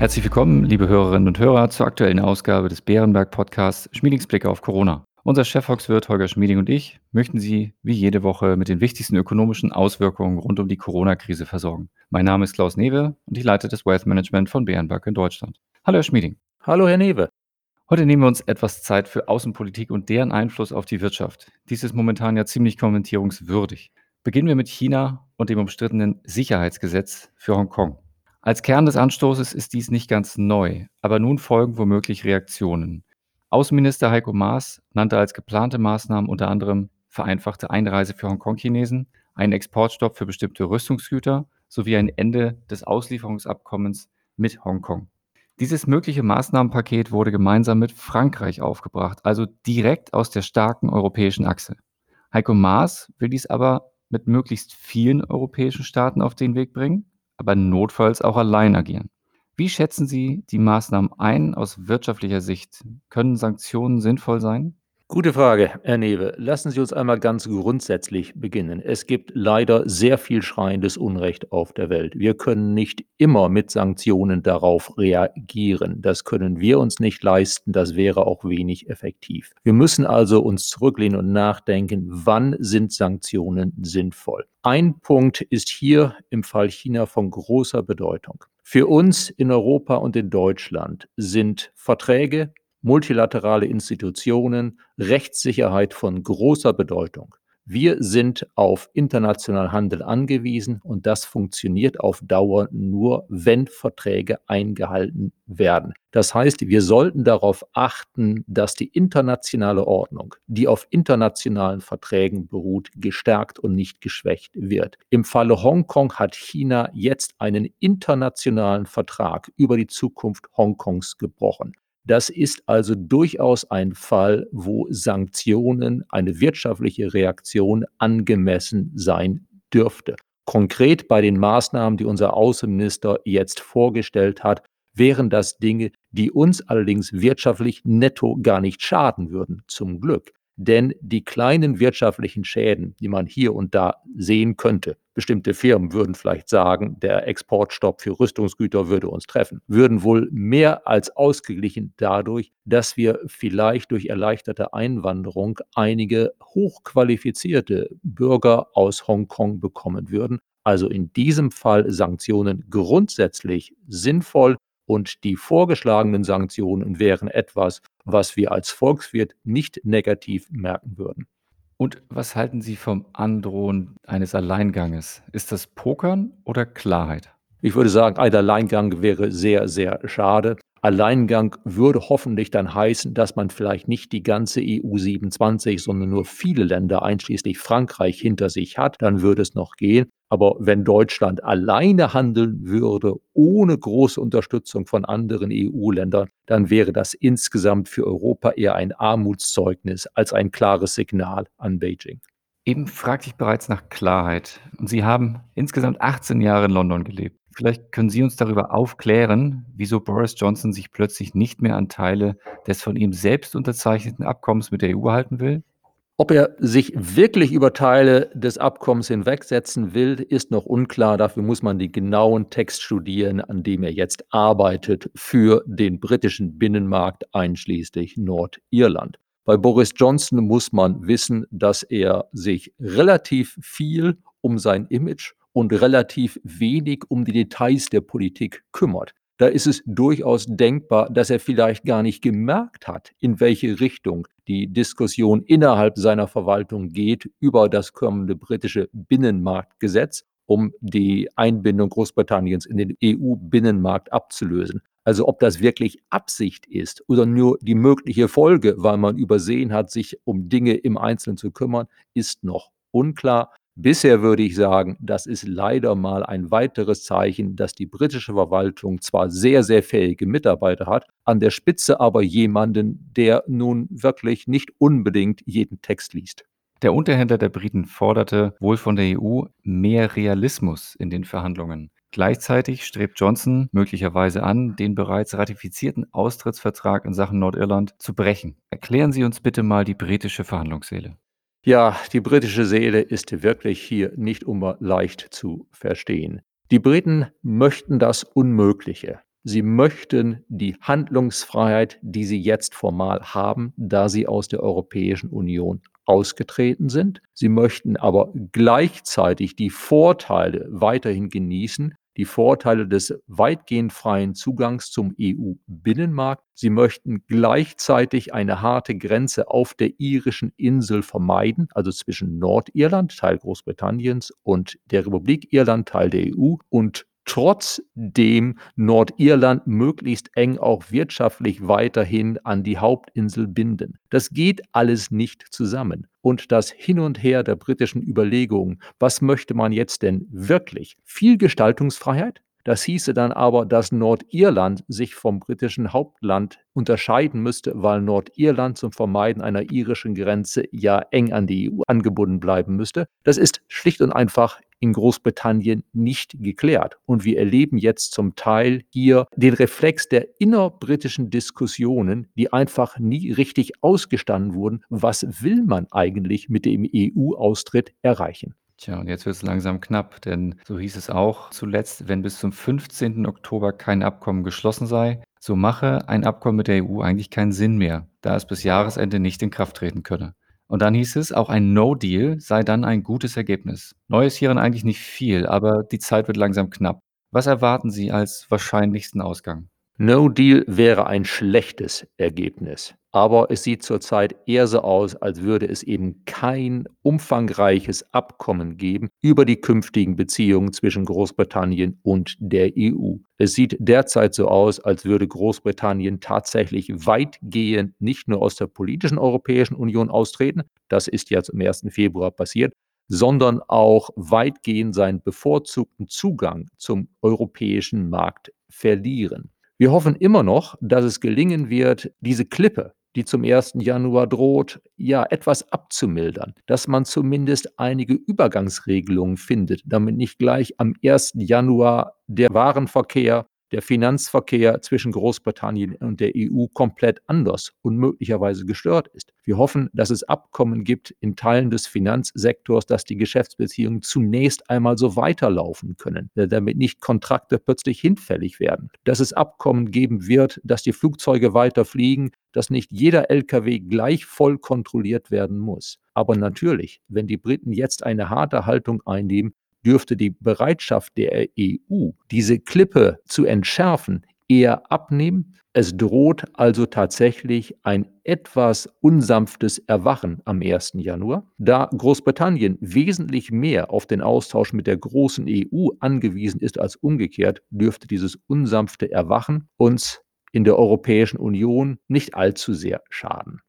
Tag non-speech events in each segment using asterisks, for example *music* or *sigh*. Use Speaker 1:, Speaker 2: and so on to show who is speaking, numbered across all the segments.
Speaker 1: Herzlich willkommen, liebe Hörerinnen und Hörer, zur aktuellen Ausgabe des Bärenberg Podcasts Schmiedingsblick auf Corona. Unser Chefvolkswirt Holger Schmieding und ich möchten Sie wie jede Woche mit den wichtigsten ökonomischen Auswirkungen rund um die Corona-Krise versorgen. Mein Name ist Klaus Newe und ich leite das Wealth Management von Bärenberg in Deutschland. Hallo, Herr Schmieding.
Speaker 2: Hallo, Herr Newe.
Speaker 1: Heute nehmen wir uns etwas Zeit für Außenpolitik und deren Einfluss auf die Wirtschaft. Dies ist momentan ja ziemlich kommentierungswürdig. Beginnen wir mit China und dem umstrittenen Sicherheitsgesetz für Hongkong. Als Kern des Anstoßes ist dies nicht ganz neu, aber nun folgen womöglich Reaktionen. Außenminister Heiko Maas nannte als geplante Maßnahmen unter anderem vereinfachte Einreise für Hongkong-Chinesen, einen Exportstopp für bestimmte Rüstungsgüter sowie ein Ende des Auslieferungsabkommens mit Hongkong. Dieses mögliche Maßnahmenpaket wurde gemeinsam mit Frankreich aufgebracht, also direkt aus der starken europäischen Achse. Heiko Maas will dies aber mit möglichst vielen europäischen Staaten auf den Weg bringen aber notfalls auch allein agieren. Wie schätzen Sie die Maßnahmen ein aus wirtschaftlicher Sicht? Können Sanktionen sinnvoll sein?
Speaker 2: Gute Frage, Herr Newe. Lassen Sie uns einmal ganz grundsätzlich beginnen. Es gibt leider sehr viel schreiendes Unrecht auf der Welt. Wir können nicht immer mit Sanktionen darauf reagieren. Das können wir uns nicht leisten. Das wäre auch wenig effektiv. Wir müssen also uns zurücklehnen und nachdenken, wann sind Sanktionen sinnvoll. Ein Punkt ist hier im Fall China von großer Bedeutung. Für uns in Europa und in Deutschland sind Verträge, multilaterale Institutionen, Rechtssicherheit von großer Bedeutung. Wir sind auf internationalen Handel angewiesen und das funktioniert auf Dauer nur, wenn Verträge eingehalten werden. Das heißt, wir sollten darauf achten, dass die internationale Ordnung, die auf internationalen Verträgen beruht, gestärkt und nicht geschwächt wird. Im Falle Hongkong hat China jetzt einen internationalen Vertrag über die Zukunft Hongkongs gebrochen. Das ist also durchaus ein Fall, wo Sanktionen, eine wirtschaftliche Reaktion angemessen sein dürfte. Konkret bei den Maßnahmen, die unser Außenminister jetzt vorgestellt hat, wären das Dinge, die uns allerdings wirtschaftlich netto gar nicht schaden würden, zum Glück. Denn die kleinen wirtschaftlichen Schäden, die man hier und da sehen könnte, bestimmte Firmen würden vielleicht sagen, der Exportstopp für Rüstungsgüter würde uns treffen, würden wohl mehr als ausgeglichen dadurch, dass wir vielleicht durch erleichterte Einwanderung einige hochqualifizierte Bürger aus Hongkong bekommen würden. Also in diesem Fall Sanktionen grundsätzlich sinnvoll, und die vorgeschlagenen Sanktionen wären etwas, was wir als Volkswirt nicht negativ merken würden.
Speaker 1: Und was halten Sie vom Androhen eines Alleinganges? Ist das Pokern oder Klarheit?
Speaker 2: Ich würde sagen, ein Alleingang wäre sehr, sehr schade. Alleingang würde hoffentlich dann heißen, dass man vielleicht nicht die ganze EU 27, sondern nur viele Länder, einschließlich Frankreich, hinter sich hat. Dann würde es noch gehen. Aber wenn Deutschland alleine handeln würde, ohne große Unterstützung von anderen EU-Ländern, dann wäre das insgesamt für Europa eher ein Armutszeugnis als ein klares Signal an Beijing.
Speaker 1: Eben fragte ich bereits nach Klarheit. Und Sie haben insgesamt 18 Jahre in London gelebt. Vielleicht können Sie uns darüber aufklären, wieso Boris Johnson sich plötzlich nicht mehr an Teile des von ihm selbst unterzeichneten Abkommens mit der EU halten will?
Speaker 2: Ob er sich wirklich über Teile des Abkommens hinwegsetzen will, ist noch unklar. Dafür muss man den genauen Text studieren, an dem er jetzt arbeitet für den britischen Binnenmarkt einschließlich Nordirland. Bei Boris Johnson muss man wissen, dass er sich relativ viel um sein Image und relativ wenig um die Details der Politik kümmert. Da ist es durchaus denkbar, dass er vielleicht gar nicht gemerkt hat, in welche Richtung die Diskussion innerhalb seiner Verwaltung geht über das kommende britische Binnenmarktgesetz, um die Einbindung Großbritanniens in den EU-Binnenmarkt abzulösen. Also ob das wirklich Absicht ist oder nur die mögliche Folge, weil man übersehen hat, sich um Dinge im Einzelnen zu kümmern, ist noch unklar. Bisher würde ich sagen, das ist leider mal ein weiteres Zeichen, dass die britische Verwaltung zwar sehr, sehr fähige Mitarbeiter hat, an der Spitze aber jemanden, der nun wirklich nicht unbedingt jeden Text liest.
Speaker 1: Der Unterhändler der Briten forderte wohl von der EU mehr Realismus in den Verhandlungen. Gleichzeitig strebt Johnson möglicherweise an, den bereits ratifizierten Austrittsvertrag in Sachen Nordirland zu brechen. Erklären Sie uns bitte mal die britische Verhandlungsseele.
Speaker 2: Ja, die britische Seele ist wirklich hier nicht immer leicht zu verstehen. Die Briten möchten das Unmögliche. Sie möchten die Handlungsfreiheit, die sie jetzt formal haben, da sie aus der Europäischen Union ausgetreten sind. Sie möchten aber gleichzeitig die Vorteile weiterhin genießen, die Vorteile des weitgehend freien Zugangs zum EU-Binnenmarkt. Sie möchten gleichzeitig eine harte Grenze auf der irischen Insel vermeiden, also zwischen Nordirland, Teil Großbritanniens, und der Republik Irland, Teil der EU, und trotzdem Nordirland möglichst eng auch wirtschaftlich weiterhin an die Hauptinsel binden. Das geht alles nicht zusammen. Und das Hin und Her der britischen Überlegungen, was möchte man jetzt denn wirklich? Viel Gestaltungsfreiheit? Das hieße dann aber, dass Nordirland sich vom britischen Hauptland unterscheiden müsste, weil Nordirland zum Vermeiden einer irischen Grenze ja eng an die EU angebunden bleiben müsste. Das ist schlicht und einfach in Großbritannien nicht geklärt. Und wir erleben jetzt zum Teil hier den Reflex der innerbritischen Diskussionen, die einfach nie richtig ausgestanden wurden. Was will man eigentlich mit dem EU-Austritt erreichen?
Speaker 1: Tja, und jetzt wird es langsam knapp, denn so hieß es auch zuletzt, wenn bis zum 15. Oktober kein Abkommen geschlossen sei, so mache ein Abkommen mit der EU eigentlich keinen Sinn mehr, da es bis Jahresende nicht in Kraft treten könne. Und dann hieß es, auch ein No-Deal sei dann ein gutes Ergebnis. Neu ist hierin eigentlich nicht viel, aber die Zeit wird langsam knapp. Was erwarten Sie als wahrscheinlichsten Ausgang?
Speaker 2: No Deal wäre ein schlechtes Ergebnis. Aber es sieht zurzeit eher so aus, als würde es eben kein umfangreiches Abkommen geben über die künftigen Beziehungen zwischen Großbritannien und der EU. Es sieht derzeit so aus, als würde Großbritannien tatsächlich weitgehend nicht nur aus der politischen Europäischen Union austreten, das ist jetzt am 1. Februar passiert, sondern auch weitgehend seinen bevorzugten Zugang zum europäischen Markt verlieren. Wir hoffen immer noch, dass es gelingen wird, diese Klippe, die zum 1. Januar droht, ja etwas abzumildern, dass man zumindest einige Übergangsregelungen findet, damit nicht gleich am 1. Januar der Warenverkehr der Finanzverkehr zwischen Großbritannien und der EU komplett anders und möglicherweise gestört ist. Wir hoffen, dass es Abkommen gibt in Teilen des Finanzsektors, dass die Geschäftsbeziehungen zunächst einmal so weiterlaufen können, äh, damit nicht Kontrakte plötzlich hinfällig werden. Dass es Abkommen geben wird, dass die Flugzeuge weiter fliegen, dass nicht jeder Lkw gleich voll kontrolliert werden muss. Aber natürlich, wenn die Briten jetzt eine harte Haltung einnehmen, dürfte die Bereitschaft der EU, diese Klippe zu entschärfen, eher abnehmen. Es droht also tatsächlich ein etwas unsanftes Erwachen am 1. Januar. Da Großbritannien wesentlich mehr auf den Austausch mit der großen EU angewiesen ist als umgekehrt, dürfte dieses unsanfte Erwachen uns in der Europäischen Union nicht allzu sehr schaden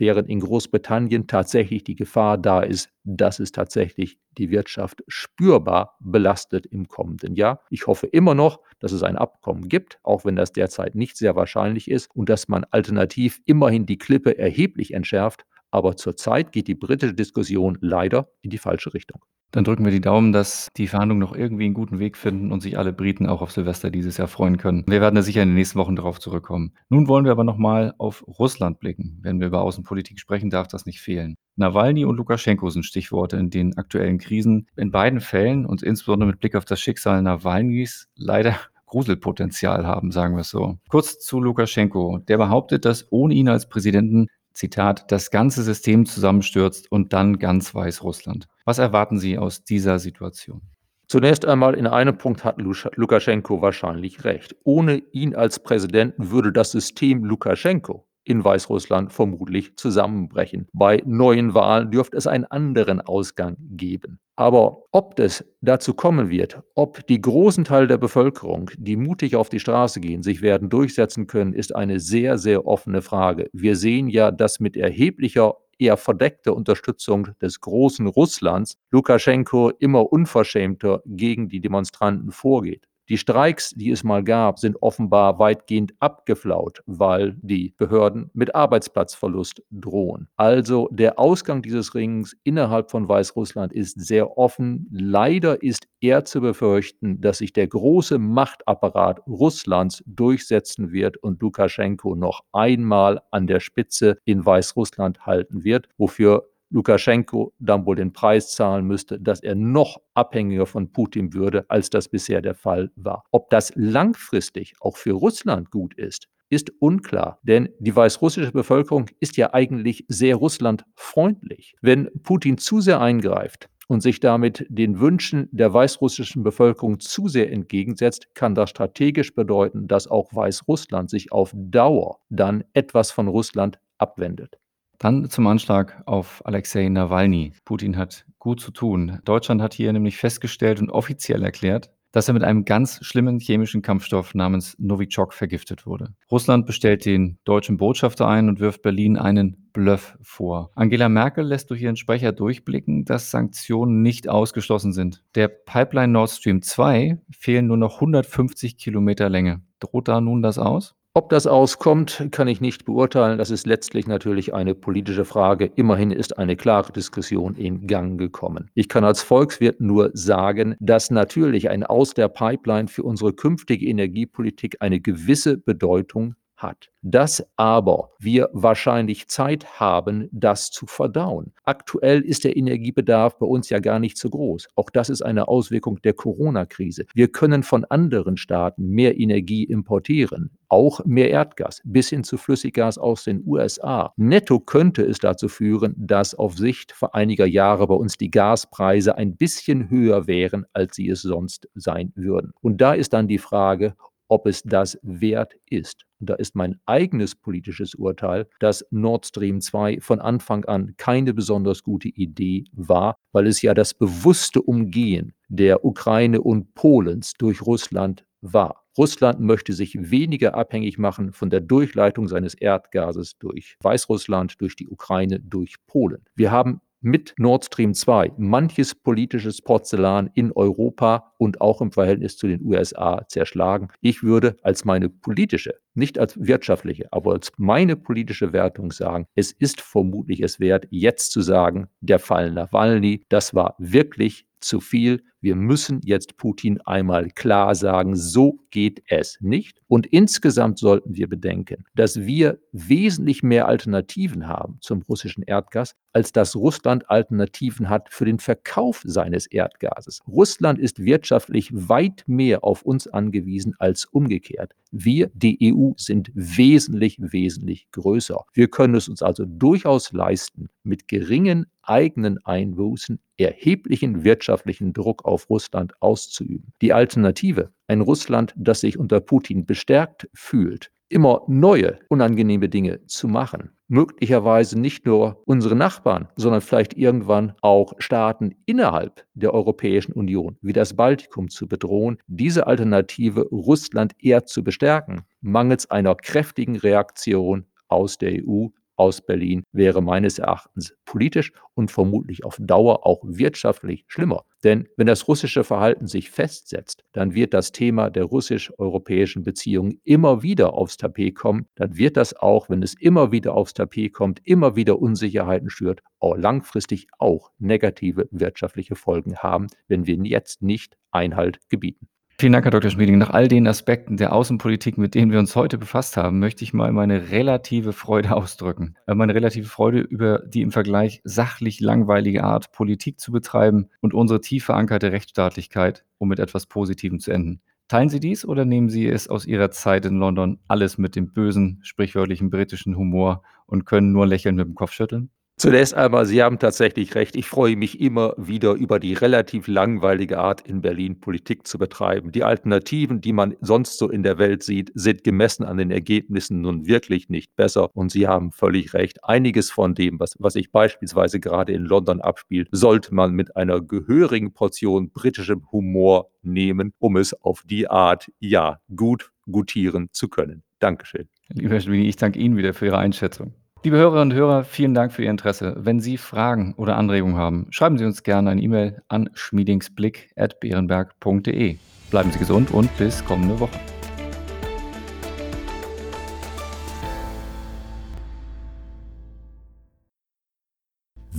Speaker 2: während in Großbritannien tatsächlich die Gefahr da ist, dass es tatsächlich die Wirtschaft spürbar belastet im kommenden Jahr. Ich hoffe immer noch, dass es ein Abkommen gibt, auch wenn das derzeit nicht sehr wahrscheinlich ist und dass man alternativ immerhin die Klippe erheblich entschärft. Aber zurzeit geht die britische Diskussion leider in die falsche Richtung.
Speaker 1: Dann drücken wir die Daumen, dass die Verhandlungen noch irgendwie einen guten Weg finden und sich alle Briten auch auf Silvester dieses Jahr freuen können. Wir werden da sicher in den nächsten Wochen darauf zurückkommen. Nun wollen wir aber nochmal auf Russland blicken. Wenn wir über Außenpolitik sprechen, darf das nicht fehlen. Nawalny und Lukaschenko sind Stichworte in den aktuellen Krisen. In beiden Fällen und insbesondere mit Blick auf das Schicksal Nawalnys leider *laughs* Gruselpotenzial haben, sagen wir es so. Kurz zu Lukaschenko. Der behauptet, dass ohne ihn als Präsidenten Zitat, das ganze System zusammenstürzt und dann ganz Weißrussland. Was erwarten Sie aus dieser Situation?
Speaker 2: Zunächst einmal in einem Punkt hat Lukaschenko wahrscheinlich recht. Ohne ihn als Präsidenten würde das System Lukaschenko in Weißrussland vermutlich zusammenbrechen. Bei neuen Wahlen dürfte es einen anderen Ausgang geben. Aber ob es dazu kommen wird, ob die großen Teile der Bevölkerung, die mutig auf die Straße gehen, sich werden durchsetzen können, ist eine sehr, sehr offene Frage. Wir sehen ja, dass mit erheblicher eher verdeckter Unterstützung des großen Russlands Lukaschenko immer unverschämter gegen die Demonstranten vorgeht. Die Streiks, die es mal gab, sind offenbar weitgehend abgeflaut, weil die Behörden mit Arbeitsplatzverlust drohen. Also der Ausgang dieses Rings innerhalb von Weißrussland ist sehr offen. Leider ist eher zu befürchten, dass sich der große Machtapparat Russlands durchsetzen wird und Lukaschenko noch einmal an der Spitze in Weißrussland halten wird, wofür Lukaschenko dann wohl den Preis zahlen müsste, dass er noch abhängiger von Putin würde, als das bisher der Fall war. Ob das langfristig auch für Russland gut ist, ist unklar, denn die weißrussische Bevölkerung ist ja eigentlich sehr russlandfreundlich. Wenn Putin zu sehr eingreift, und sich damit den Wünschen der weißrussischen Bevölkerung zu sehr entgegensetzt, kann das strategisch bedeuten, dass auch Weißrussland sich auf Dauer dann etwas von Russland abwendet.
Speaker 1: Dann zum Anschlag auf Alexei Nawalny. Putin hat gut zu tun. Deutschland hat hier nämlich festgestellt und offiziell erklärt, dass er mit einem ganz schlimmen chemischen Kampfstoff namens Novichok vergiftet wurde. Russland bestellt den deutschen Botschafter ein und wirft Berlin einen Bluff vor. Angela Merkel lässt durch ihren Sprecher durchblicken, dass Sanktionen nicht ausgeschlossen sind. Der Pipeline Nord Stream 2 fehlen nur noch 150 Kilometer Länge. Droht da nun das aus?
Speaker 2: Ob das auskommt, kann ich nicht beurteilen. Das ist letztlich natürlich eine politische Frage. Immerhin ist eine klare Diskussion in Gang gekommen. Ich kann als Volkswirt nur sagen, dass natürlich ein Aus der Pipeline für unsere künftige Energiepolitik eine gewisse Bedeutung hat. Dass aber wir wahrscheinlich Zeit haben, das zu verdauen. Aktuell ist der Energiebedarf bei uns ja gar nicht so groß. Auch das ist eine Auswirkung der Corona-Krise. Wir können von anderen Staaten mehr Energie importieren, auch mehr Erdgas bis hin zu Flüssiggas aus den USA. Netto könnte es dazu führen, dass auf Sicht vor einiger Jahre bei uns die Gaspreise ein bisschen höher wären, als sie es sonst sein würden. Und da ist dann die Frage, ob es das wert ist. Und da ist mein eigenes politisches Urteil, dass Nord Stream 2 von Anfang an keine besonders gute Idee war, weil es ja das bewusste Umgehen der Ukraine und Polens durch Russland war. Russland möchte sich weniger abhängig machen von der Durchleitung seines Erdgases durch Weißrussland, durch die Ukraine, durch Polen. Wir haben mit Nord Stream 2 manches politisches Porzellan in Europa und auch im Verhältnis zu den USA zerschlagen. Ich würde als meine politische, nicht als wirtschaftliche, aber als meine politische Wertung sagen, es ist vermutlich es wert, jetzt zu sagen, der Fall Nawalny, das war wirklich zu viel. Wir müssen jetzt Putin einmal klar sagen, so geht es nicht. Und insgesamt sollten wir bedenken, dass wir wesentlich mehr Alternativen haben zum russischen Erdgas, als dass Russland Alternativen hat für den Verkauf seines Erdgases. Russland ist wirtschaftlich weit mehr auf uns angewiesen als umgekehrt. Wir, die EU, sind wesentlich, wesentlich größer. Wir können es uns also durchaus leisten, mit geringen eigenen Einbußen erheblichen wirtschaftlichen Druck auf Russland auszuüben. Die Alternative, ein Russland, das sich unter Putin bestärkt fühlt, immer neue unangenehme Dinge zu machen, möglicherweise nicht nur unsere Nachbarn, sondern vielleicht irgendwann auch Staaten innerhalb der Europäischen Union wie das Baltikum zu bedrohen, diese Alternative Russland eher zu bestärken, mangels einer kräftigen Reaktion aus der EU aus Berlin wäre meines Erachtens politisch und vermutlich auf Dauer auch wirtschaftlich schlimmer. Denn wenn das russische Verhalten sich festsetzt, dann wird das Thema der russisch-europäischen Beziehungen immer wieder aufs Tapet kommen. Dann wird das auch, wenn es immer wieder aufs Tapet kommt, immer wieder Unsicherheiten schürt, auch langfristig auch negative wirtschaftliche Folgen haben, wenn wir jetzt nicht Einhalt gebieten.
Speaker 1: Vielen Dank, Herr Dr. Schmieding. Nach all den Aspekten der Außenpolitik, mit denen wir uns heute befasst haben, möchte ich mal meine relative Freude *laughs* ausdrücken. Äh, meine relative Freude über die im Vergleich sachlich langweilige Art, Politik zu betreiben und unsere tief verankerte Rechtsstaatlichkeit, um mit etwas Positivem zu enden. Teilen Sie dies oder nehmen Sie es aus Ihrer Zeit in London alles mit dem bösen, sprichwörtlichen britischen Humor und können nur lächelnd mit dem Kopf schütteln?
Speaker 2: Zunächst einmal, Sie haben tatsächlich recht. Ich freue mich immer wieder über die relativ langweilige Art, in Berlin Politik zu betreiben. Die Alternativen, die man sonst so in der Welt sieht, sind gemessen an den Ergebnissen nun wirklich nicht besser. Und Sie haben völlig recht. Einiges von dem, was, was sich beispielsweise gerade in London abspielt, sollte man mit einer gehörigen Portion britischem Humor nehmen, um es auf die Art, ja, gut gutieren zu können. Dankeschön.
Speaker 1: Lieber Schwini, ich danke Ihnen wieder für Ihre Einschätzung. Liebe Hörerinnen und Hörer, vielen Dank für Ihr Interesse. Wenn Sie Fragen oder Anregungen haben, schreiben Sie uns gerne eine E-Mail an schmiedingsblick.beerenberg.de. Bleiben Sie gesund und bis kommende Woche.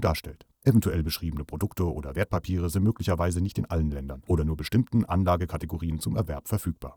Speaker 3: darstellt. Eventuell beschriebene Produkte oder Wertpapiere sind möglicherweise nicht in allen Ländern oder nur bestimmten Anlagekategorien zum Erwerb verfügbar.